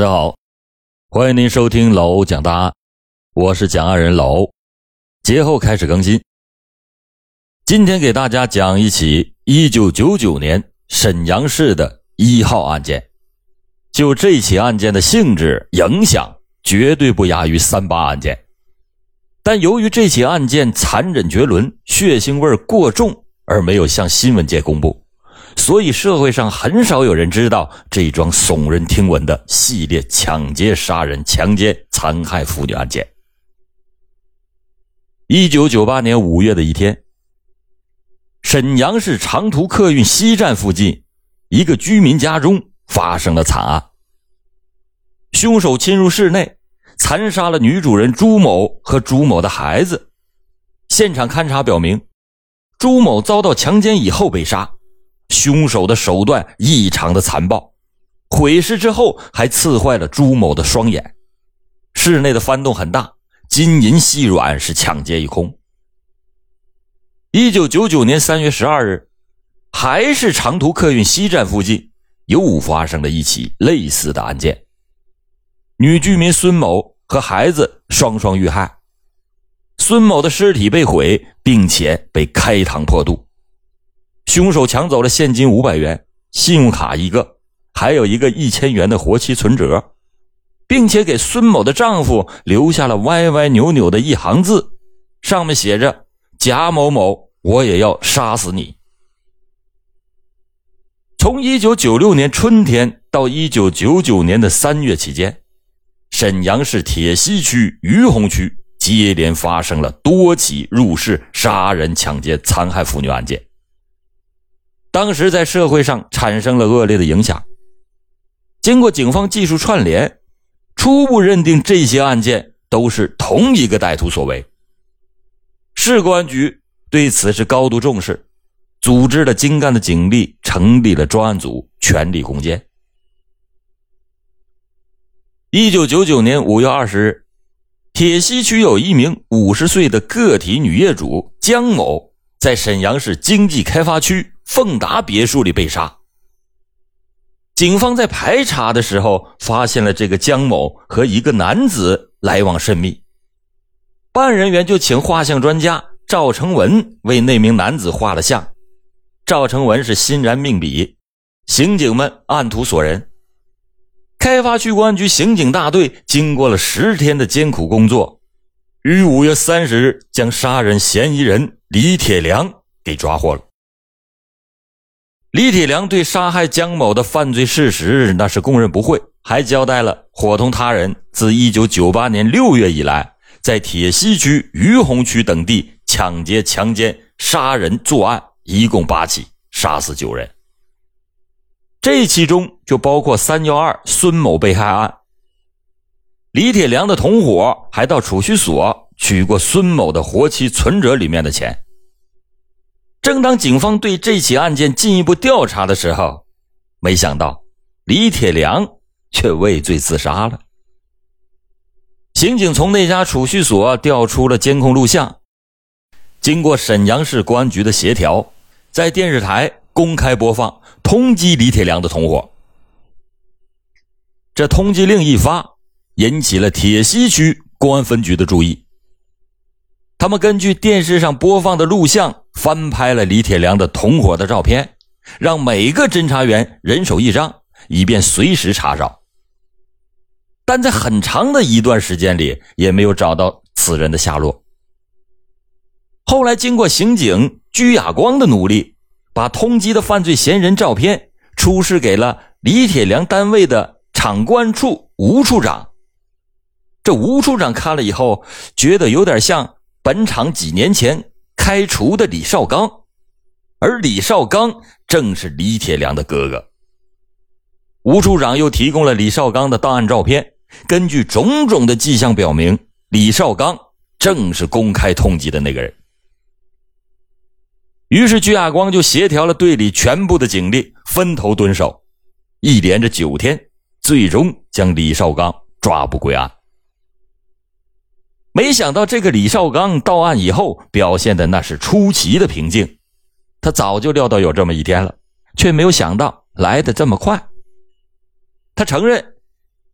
大家好，欢迎您收听老欧讲大案，我是讲案人老欧。节后开始更新。今天给大家讲一起1999年沈阳市的一号案件。就这起案件的性质、影响，绝对不亚于三八案件。但由于这起案件残忍绝伦、血腥味过重，而没有向新闻界公布。所以社会上很少有人知道这桩耸人听闻的系列抢劫、杀人、强奸、残害妇女案件。一九九八年五月的一天，沈阳市长途客运西站附近一个居民家中发生了惨案。凶手侵入室内，残杀了女主人朱某和朱某的孩子。现场勘查表明，朱某遭到强奸以后被杀。凶手的手段异常的残暴，毁尸之后还刺坏了朱某的双眼。室内的翻动很大，金银细软是抢劫一空。一九九九年三月十二日，还是长途客运西站附近，又发生了一起类似的案件。女居民孙某和孩子双双遇害，孙某的尸体被毁，并且被开膛破肚。凶手抢走了现金五百元、信用卡一个，还有一个一千元的活期存折，并且给孙某的丈夫留下了歪歪扭扭的一行字，上面写着：“贾某某，我也要杀死你。”从一九九六年春天到一九九九年的三月期间，沈阳市铁西区于洪区接连发生了多起入室杀人、抢劫、残害妇女案件。当时在社会上产生了恶劣的影响。经过警方技术串联，初步认定这些案件都是同一个歹徒所为。市公安局对此是高度重视，组织了精干的警力，成立了专案组，全力攻坚。一九九九年五月二十日，铁西区有一名五十岁的个体女业主江某，在沈阳市经济开发区。凤达别墅里被杀。警方在排查的时候，发现了这个江某和一个男子来往甚密。办案人员就请画像专家赵成文为那名男子画了像。赵成文是欣然命笔，刑警们按图索人。开发区公安局刑警大队经过了十天的艰苦工作，于五月三十日将杀人嫌疑人李铁良给抓获了。李铁良对杀害江某的犯罪事实那是供认不讳，还交代了伙同他人自1998年6月以来，在铁西区、于洪区等地抢劫、强奸、杀人作案，一共八起，杀死九人。这其中就包括312孙某被害案。李铁良的同伙还到储蓄所取过孙某的活期存折里面的钱。正当警方对这起案件进一步调查的时候，没想到李铁良却畏罪自杀了。刑警从那家储蓄所调出了监控录像，经过沈阳市公安局的协调，在电视台公开播放，通缉李铁良的同伙。这通缉令一发，引起了铁西区公安分局的注意。他们根据电视上播放的录像，翻拍了李铁良的同伙的照片，让每个侦查员人手一张，以便随时查找。但在很长的一段时间里，也没有找到此人的下落。后来，经过刑警鞠亚光的努力，把通缉的犯罪嫌疑人照片出示给了李铁良单位的厂公安处吴处长。这吴处长看了以后，觉得有点像。本厂几年前开除的李少刚，而李少刚正是李铁良的哥哥。吴处长又提供了李少刚的档案照片，根据种种的迹象表明，李少刚正是公开通缉的那个人。于是，鞠亚光就协调了队里全部的警力，分头蹲守，一连着九天，最终将李少刚抓捕归案。没想到这个李少刚到案以后表现的那是出奇的平静，他早就料到有这么一天了，却没有想到来的这么快。他承认，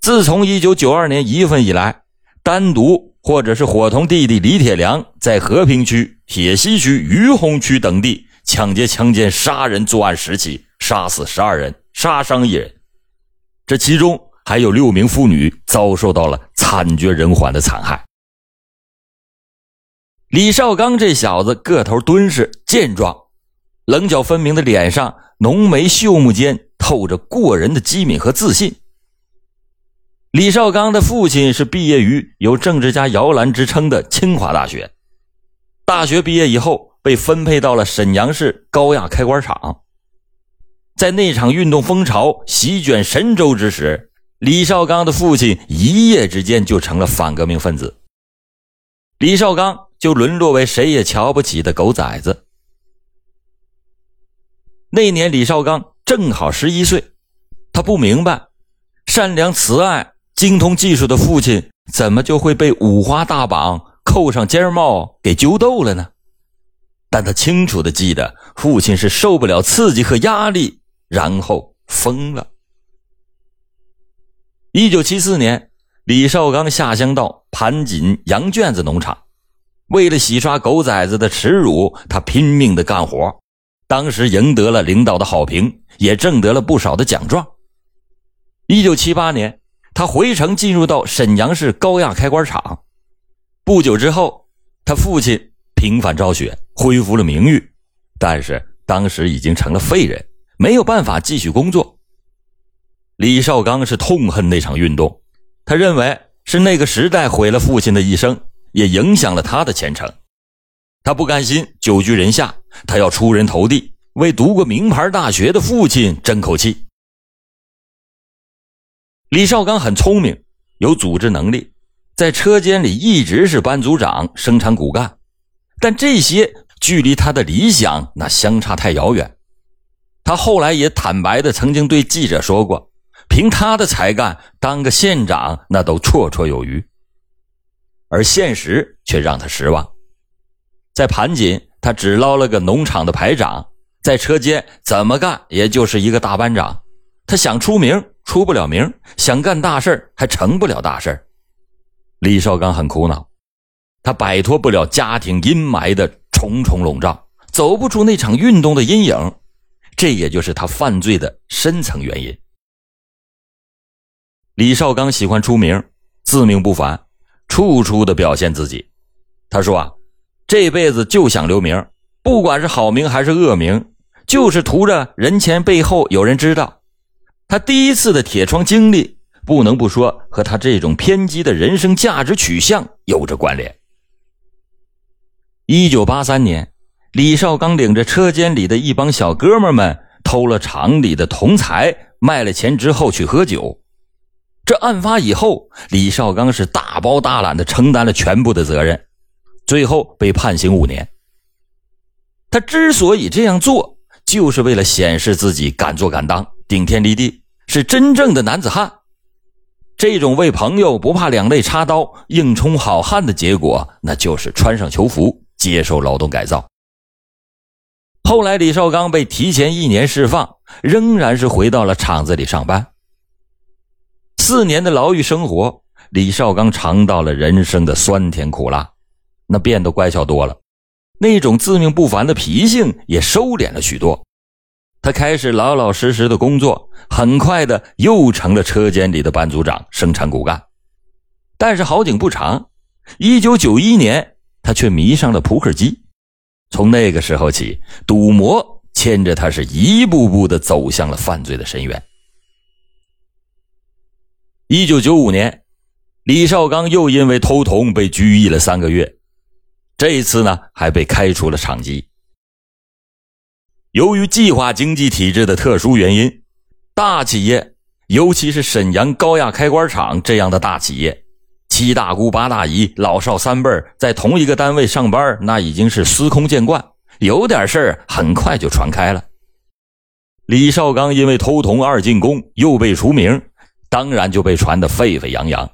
自从一九九二年一月份以来，单独或者是伙同弟弟李铁良在和平区、铁西区、于洪区等地抢劫、强奸、杀人作案十起，杀死十二人，杀伤一人。这其中还有六名妇女遭受到了惨绝人寰的残害。李少刚这小子个头敦实、健壮，棱角分明的脸上，浓眉秀目间透着过人的机敏和自信。李少刚的父亲是毕业于有“政治家摇篮”之称的清华大学。大学毕业以后，被分配到了沈阳市高压开关厂。在那场运动风潮席卷神州之时，李少刚的父亲一夜之间就成了反革命分子。李少刚就沦落为谁也瞧不起的狗崽子。那年，李少刚正好十一岁，他不明白，善良慈爱。精通技术的父亲怎么就会被五花大绑、扣上尖帽给揪斗了呢？但他清楚的记得，父亲是受不了刺激和压力，然后疯了。一九七四年，李少刚下乡到盘锦羊圈子农场，为了洗刷狗崽子的耻辱，他拼命的干活。当时赢得了领导的好评，也挣得了不少的奖状。一九七八年。他回城，进入到沈阳市高压开关厂。不久之后，他父亲平反昭雪，恢复了名誉，但是当时已经成了废人，没有办法继续工作。李少刚是痛恨那场运动，他认为是那个时代毁了父亲的一生，也影响了他的前程。他不甘心久居人下，他要出人头地，为读过名牌大学的父亲争口气。李少刚很聪明，有组织能力，在车间里一直是班组长、生产骨干，但这些距离他的理想那相差太遥远。他后来也坦白的曾经对记者说过，凭他的才干，当个县长那都绰绰有余。而现实却让他失望，在盘锦，他只捞了个农场的排长，在车间怎么干也就是一个大班长。他想出名。出不了名，想干大事还成不了大事李少刚很苦恼，他摆脱不了家庭阴霾的重重笼罩，走不出那场运动的阴影，这也就是他犯罪的深层原因。李少刚喜欢出名，自命不凡，处处的表现自己。他说啊，这辈子就想留名，不管是好名还是恶名，就是图着人前背后有人知道。他第一次的铁窗经历，不能不说和他这种偏激的人生价值取向有着关联。一九八三年，李少刚领着车间里的一帮小哥们们偷了厂里的铜材，卖了钱之后去喝酒。这案发以后，李少刚是大包大揽的承担了全部的责任，最后被判刑五年。他之所以这样做，就是为了显示自己敢做敢当。顶天立地是真正的男子汉，这种为朋友不怕两肋插刀、硬冲好汉的结果，那就是穿上囚服接受劳动改造。后来李少刚被提前一年释放，仍然是回到了厂子里上班。四年的牢狱生活，李少刚尝到了人生的酸甜苦辣，那变得乖巧多了，那种自命不凡的脾性也收敛了许多。他开始老老实实的工作，很快的又成了车间里的班组长、生产骨干。但是好景不长，一九九一年，他却迷上了扑克机。从那个时候起，赌魔牵着他是一步步的走向了犯罪的深渊。一九九五年，李少刚又因为偷铜被拘役了三个月，这一次呢，还被开除了厂级。由于计划经济体制的特殊原因，大企业，尤其是沈阳高压开关厂这样的大企业，七大姑八大姨、老少三辈在同一个单位上班，那已经是司空见惯。有点事儿很快就传开了。李少刚因为偷铜二进宫又被除名，当然就被传得沸沸扬扬。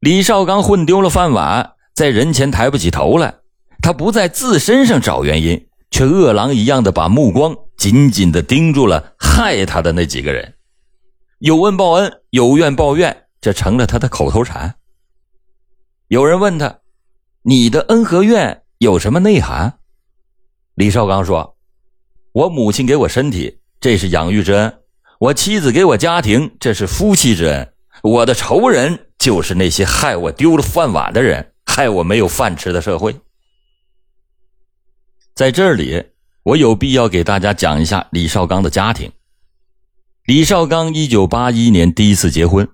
李少刚混丢了饭碗，在人前抬不起头来，他不在自身上找原因。却饿狼一样的把目光紧紧的盯住了害他的那几个人，有恩报恩，有怨报怨，这成了他的口头禅。有人问他：“你的恩和怨有什么内涵？”李少刚说：“我母亲给我身体，这是养育之恩；我妻子给我家庭，这是夫妻之恩；我的仇人就是那些害我丢了饭碗的人，害我没有饭吃的社会。”在这里，我有必要给大家讲一下李少刚的家庭。李少刚一九八一年第一次结婚，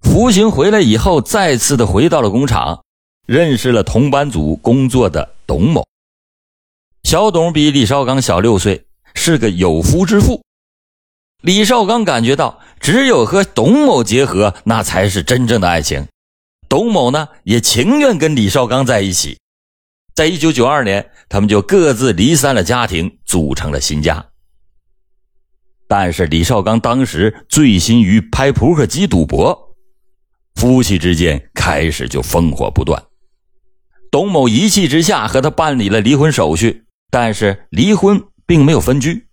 服刑回来以后，再次的回到了工厂，认识了同班组工作的董某。小董比李少刚小六岁，是个有夫之妇。李少刚感觉到，只有和董某结合，那才是真正的爱情。董某呢，也情愿跟李少刚在一起。在一九九二年，他们就各自离散了家庭，组成了新家。但是李少刚当时醉心于拍扑克机赌博，夫妻之间开始就烽火不断。董某一气之下和他办理了离婚手续，但是离婚并没有分居。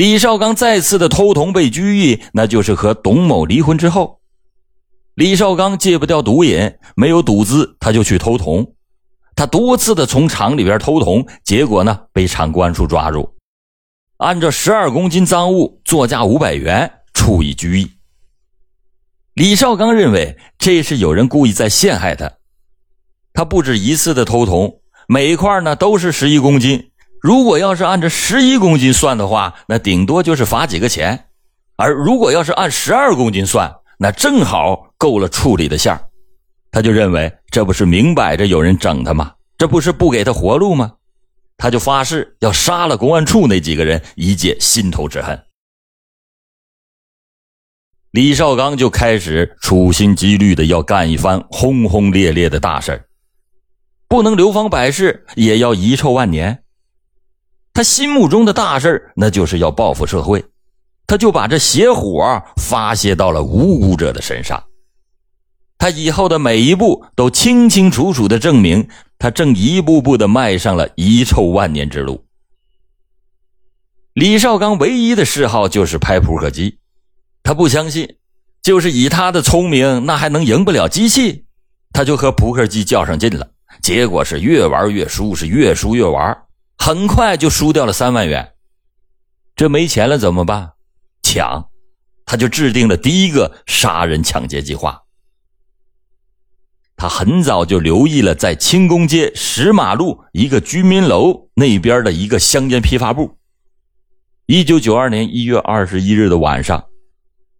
李少刚再次的偷铜被拘役，那就是和董某离婚之后。李少刚戒不掉毒瘾，没有赌资，他就去偷铜。他多次的从厂里边偷铜，结果呢被厂公安处抓住。按照十二公斤赃物，作价五百元，处以拘役。李少刚认为这是有人故意在陷害他，他不止一次的偷铜，每一块呢都是十一公斤。如果要是按照十一公斤算的话，那顶多就是罚几个钱；而如果要是按十二公斤算，那正好够了处理的线他就认为这不是明摆着有人整他吗？这不是不给他活路吗？他就发誓要杀了公安处那几个人，以解心头之恨。李少刚就开始处心积虑的要干一番轰轰烈烈的大事不能流芳百世，也要遗臭万年。他心目中的大事那就是要报复社会，他就把这邪火发泄到了无辜者的身上。他以后的每一步都清清楚楚的证明，他正一步步的迈上了遗臭万年之路。李少刚唯一的嗜好就是拍扑克机，他不相信，就是以他的聪明，那还能赢不了机器？他就和扑克机较上劲了，结果是越玩越输，是越输越玩，很快就输掉了三万元。这没钱了怎么办？抢，他就制定了第一个杀人抢劫计划。他很早就留意了，在清宫街石马路一个居民楼那边的一个香烟批发部。一九九二年一月二十一日的晚上，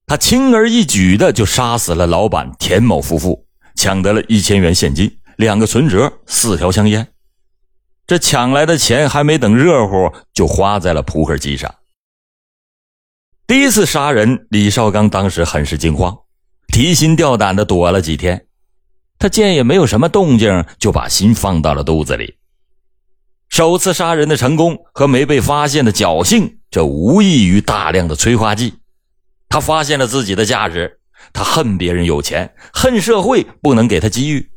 他轻而易举的就杀死了老板田某夫妇，抢得了一千元现金、两个存折、四条香烟。这抢来的钱还没等热乎，就花在了扑克机上。第一次杀人，李少刚当时很是惊慌，提心吊胆的躲了几天。他见也没有什么动静，就把心放到了肚子里。首次杀人的成功和没被发现的侥幸，这无异于大量的催化剂。他发现了自己的价值，他恨别人有钱，恨社会不能给他机遇。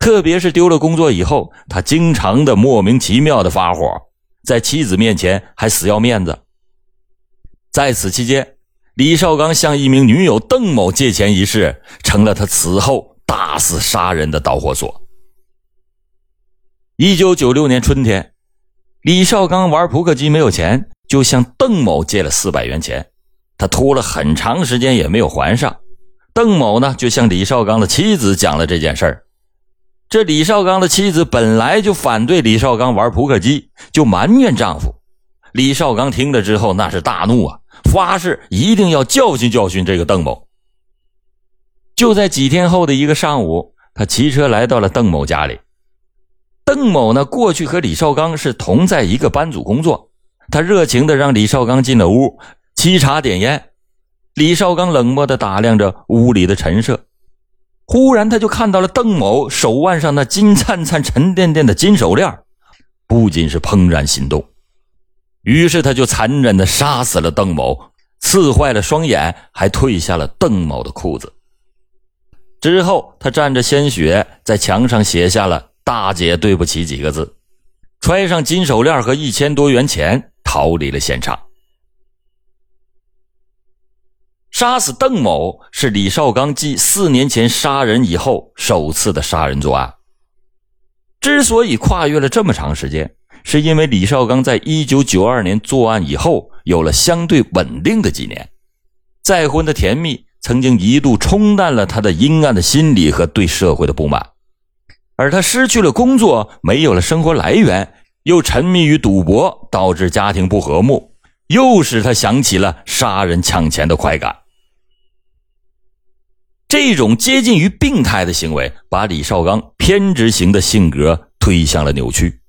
特别是丢了工作以后，他经常的莫名其妙的发火，在妻子面前还死要面子。在此期间，李少刚向一名女友邓某借钱一事，成了他此后。大肆杀人的导火索。一九九六年春天，李少刚玩扑克机没有钱，就向邓某借了四百元钱，他拖了很长时间也没有还上。邓某呢，就向李少刚的妻子讲了这件事儿。这李少刚的妻子本来就反对李少刚玩扑克机，就埋怨丈夫。李少刚听了之后，那是大怒啊，发誓一定要教训教训这个邓某。就在几天后的一个上午，他骑车来到了邓某家里。邓某呢，过去和李少刚是同在一个班组工作。他热情的让李少刚进了屋，沏茶点烟。李少刚冷漠的打量着屋里的陈设，忽然他就看到了邓某手腕上那金灿灿、沉甸甸的金手链，不仅是怦然心动，于是他就残忍的杀死了邓某，刺坏了双眼，还褪下了邓某的裤子。之后，他蘸着鲜血在墙上写下了“大姐对不起”几个字，揣上金手链和一千多元钱，逃离了现场。杀死邓某是李少刚继四年前杀人以后首次的杀人作案。之所以跨越了这么长时间，是因为李少刚在一九九二年作案以后有了相对稳定的几年，再婚的甜蜜曾经一度冲淡了他的阴暗的心理和对社会的不满，而他失去了工作，没有了生活来源，又沉迷于赌博，导致家庭不和睦，又使他想起了杀人抢钱的快感。这种接近于病态的行为，把李少刚偏执型的性格推向了扭曲。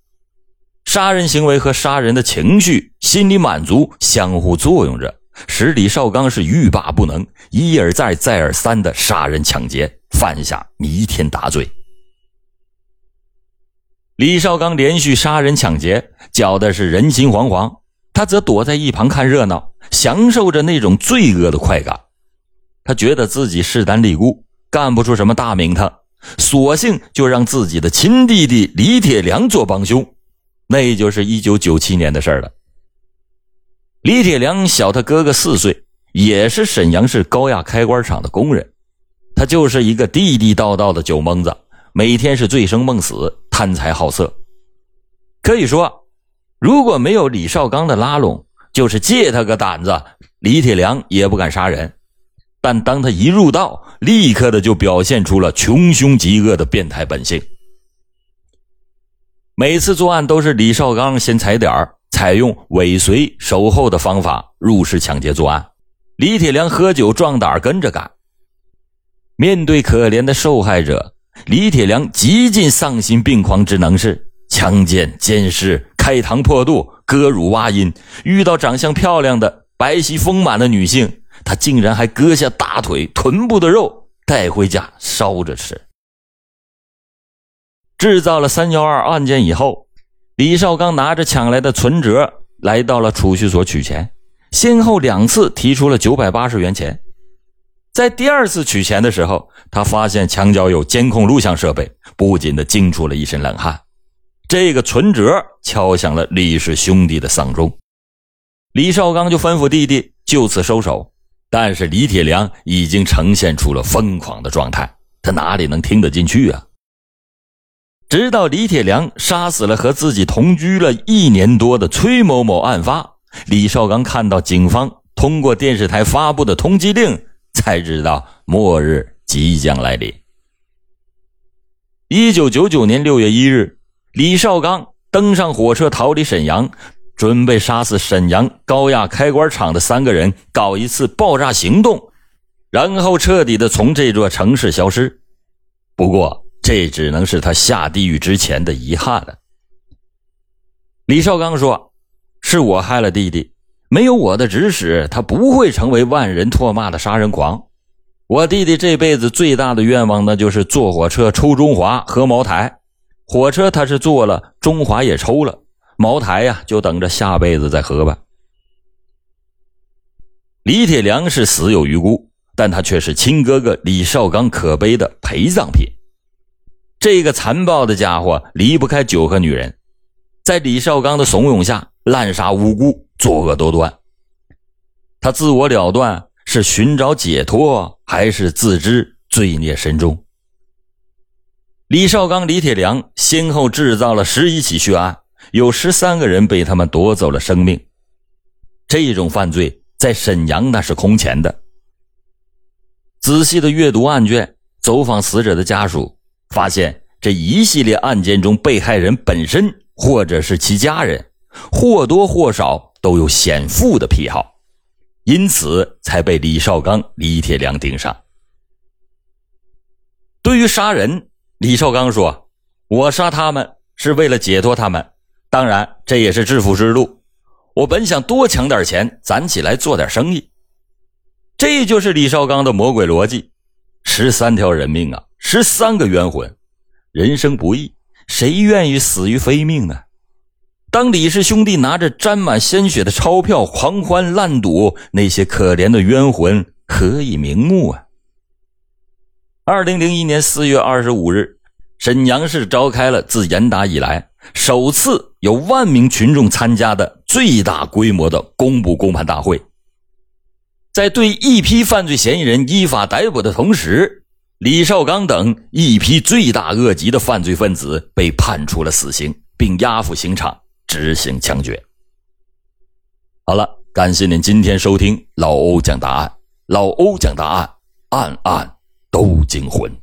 杀人行为和杀人的情绪、心理满足相互作用着，使李少刚是欲罢不能，一而再、再而三的杀人抢劫，犯下弥天大罪。李少刚连续杀人抢劫，搅的是人心惶惶，他则躲在一旁看热闹，享受着那种罪恶的快感。他觉得自己势单力孤，干不出什么大名堂，索性就让自己的亲弟弟李铁良做帮凶。那就是一九九七年的事了。李铁良小他哥哥四岁，也是沈阳市高压开关厂的工人。他就是一个地地道道的酒蒙子，每天是醉生梦死，贪财好色。可以说，如果没有李少刚的拉拢，就是借他个胆子，李铁良也不敢杀人。但当他一入道，立刻的就表现出了穷凶极恶的变态本性。每次作案都是李少刚先踩点儿，采用尾随守候的方法入室抢劫作案，李铁良喝酒壮胆跟着干。面对可怜的受害者，李铁良极尽丧心病狂之能事，强奸、奸尸、开膛破肚、割乳挖阴。遇到长相漂亮的、白皙丰满的女性。他竟然还割下大腿、臀部的肉带回家烧着吃。制造了“三幺二”案件以后，李少刚拿着抢来的存折来到了储蓄所取钱，先后两次提出了九百八十元钱。在第二次取钱的时候，他发现墙角有监控录像设备，不禁的惊出了一身冷汗。这个存折敲响了李氏兄弟的丧钟，李少刚就吩咐弟弟就此收手。但是李铁良已经呈现出了疯狂的状态，他哪里能听得进去啊？直到李铁良杀死了和自己同居了一年多的崔某某案发，李少刚看到警方通过电视台发布的通缉令，才知道末日即将来临。一九九九年六月一日，李少刚登上火车逃离沈阳。准备杀死沈阳高压开关厂的三个人，搞一次爆炸行动，然后彻底的从这座城市消失。不过，这只能是他下地狱之前的遗憾了。李少刚说：“是我害了弟弟，没有我的指使，他不会成为万人唾骂的杀人狂。我弟弟这辈子最大的愿望，那就是坐火车抽中华，喝茅台。火车他是坐了，中华也抽了。”茅台呀，就等着下辈子再喝吧。李铁良是死有余辜，但他却是亲哥哥李少刚可悲的陪葬品。这个残暴的家伙离不开酒和女人，在李少刚的怂恿下滥杀无辜，作恶多端。他自我了断，是寻找解脱，还是自知罪孽深重？李少刚、李铁良先后制造了十一起血案。有十三个人被他们夺走了生命，这种犯罪在沈阳那是空前的。仔细的阅读案卷，走访死者的家属，发现这一系列案件中，被害人本身或者是其家人，或多或少都有显富的癖好，因此才被李少刚、李铁良盯上。对于杀人，李少刚说：“我杀他们是为了解脱他们。”当然，这也是致富之路。我本想多抢点钱，攒起来做点生意。这就是李少刚的魔鬼逻辑。十三条人命啊，十三个冤魂，人生不易，谁愿意死于非命呢？当李氏兄弟拿着沾满鲜血的钞票狂欢滥赌，那些可怜的冤魂何以瞑目啊？二零零一年四月二十五日，沈阳市召开了自严打以来。首次有万名群众参加的最大规模的公布公判大会，在对一批犯罪嫌疑人依法逮捕的同时，李少刚等一批罪大恶极的犯罪分子被判处了死刑，并押赴刑场执行枪决。好了，感谢您今天收听老欧讲答案，老欧讲答案，案案都惊魂。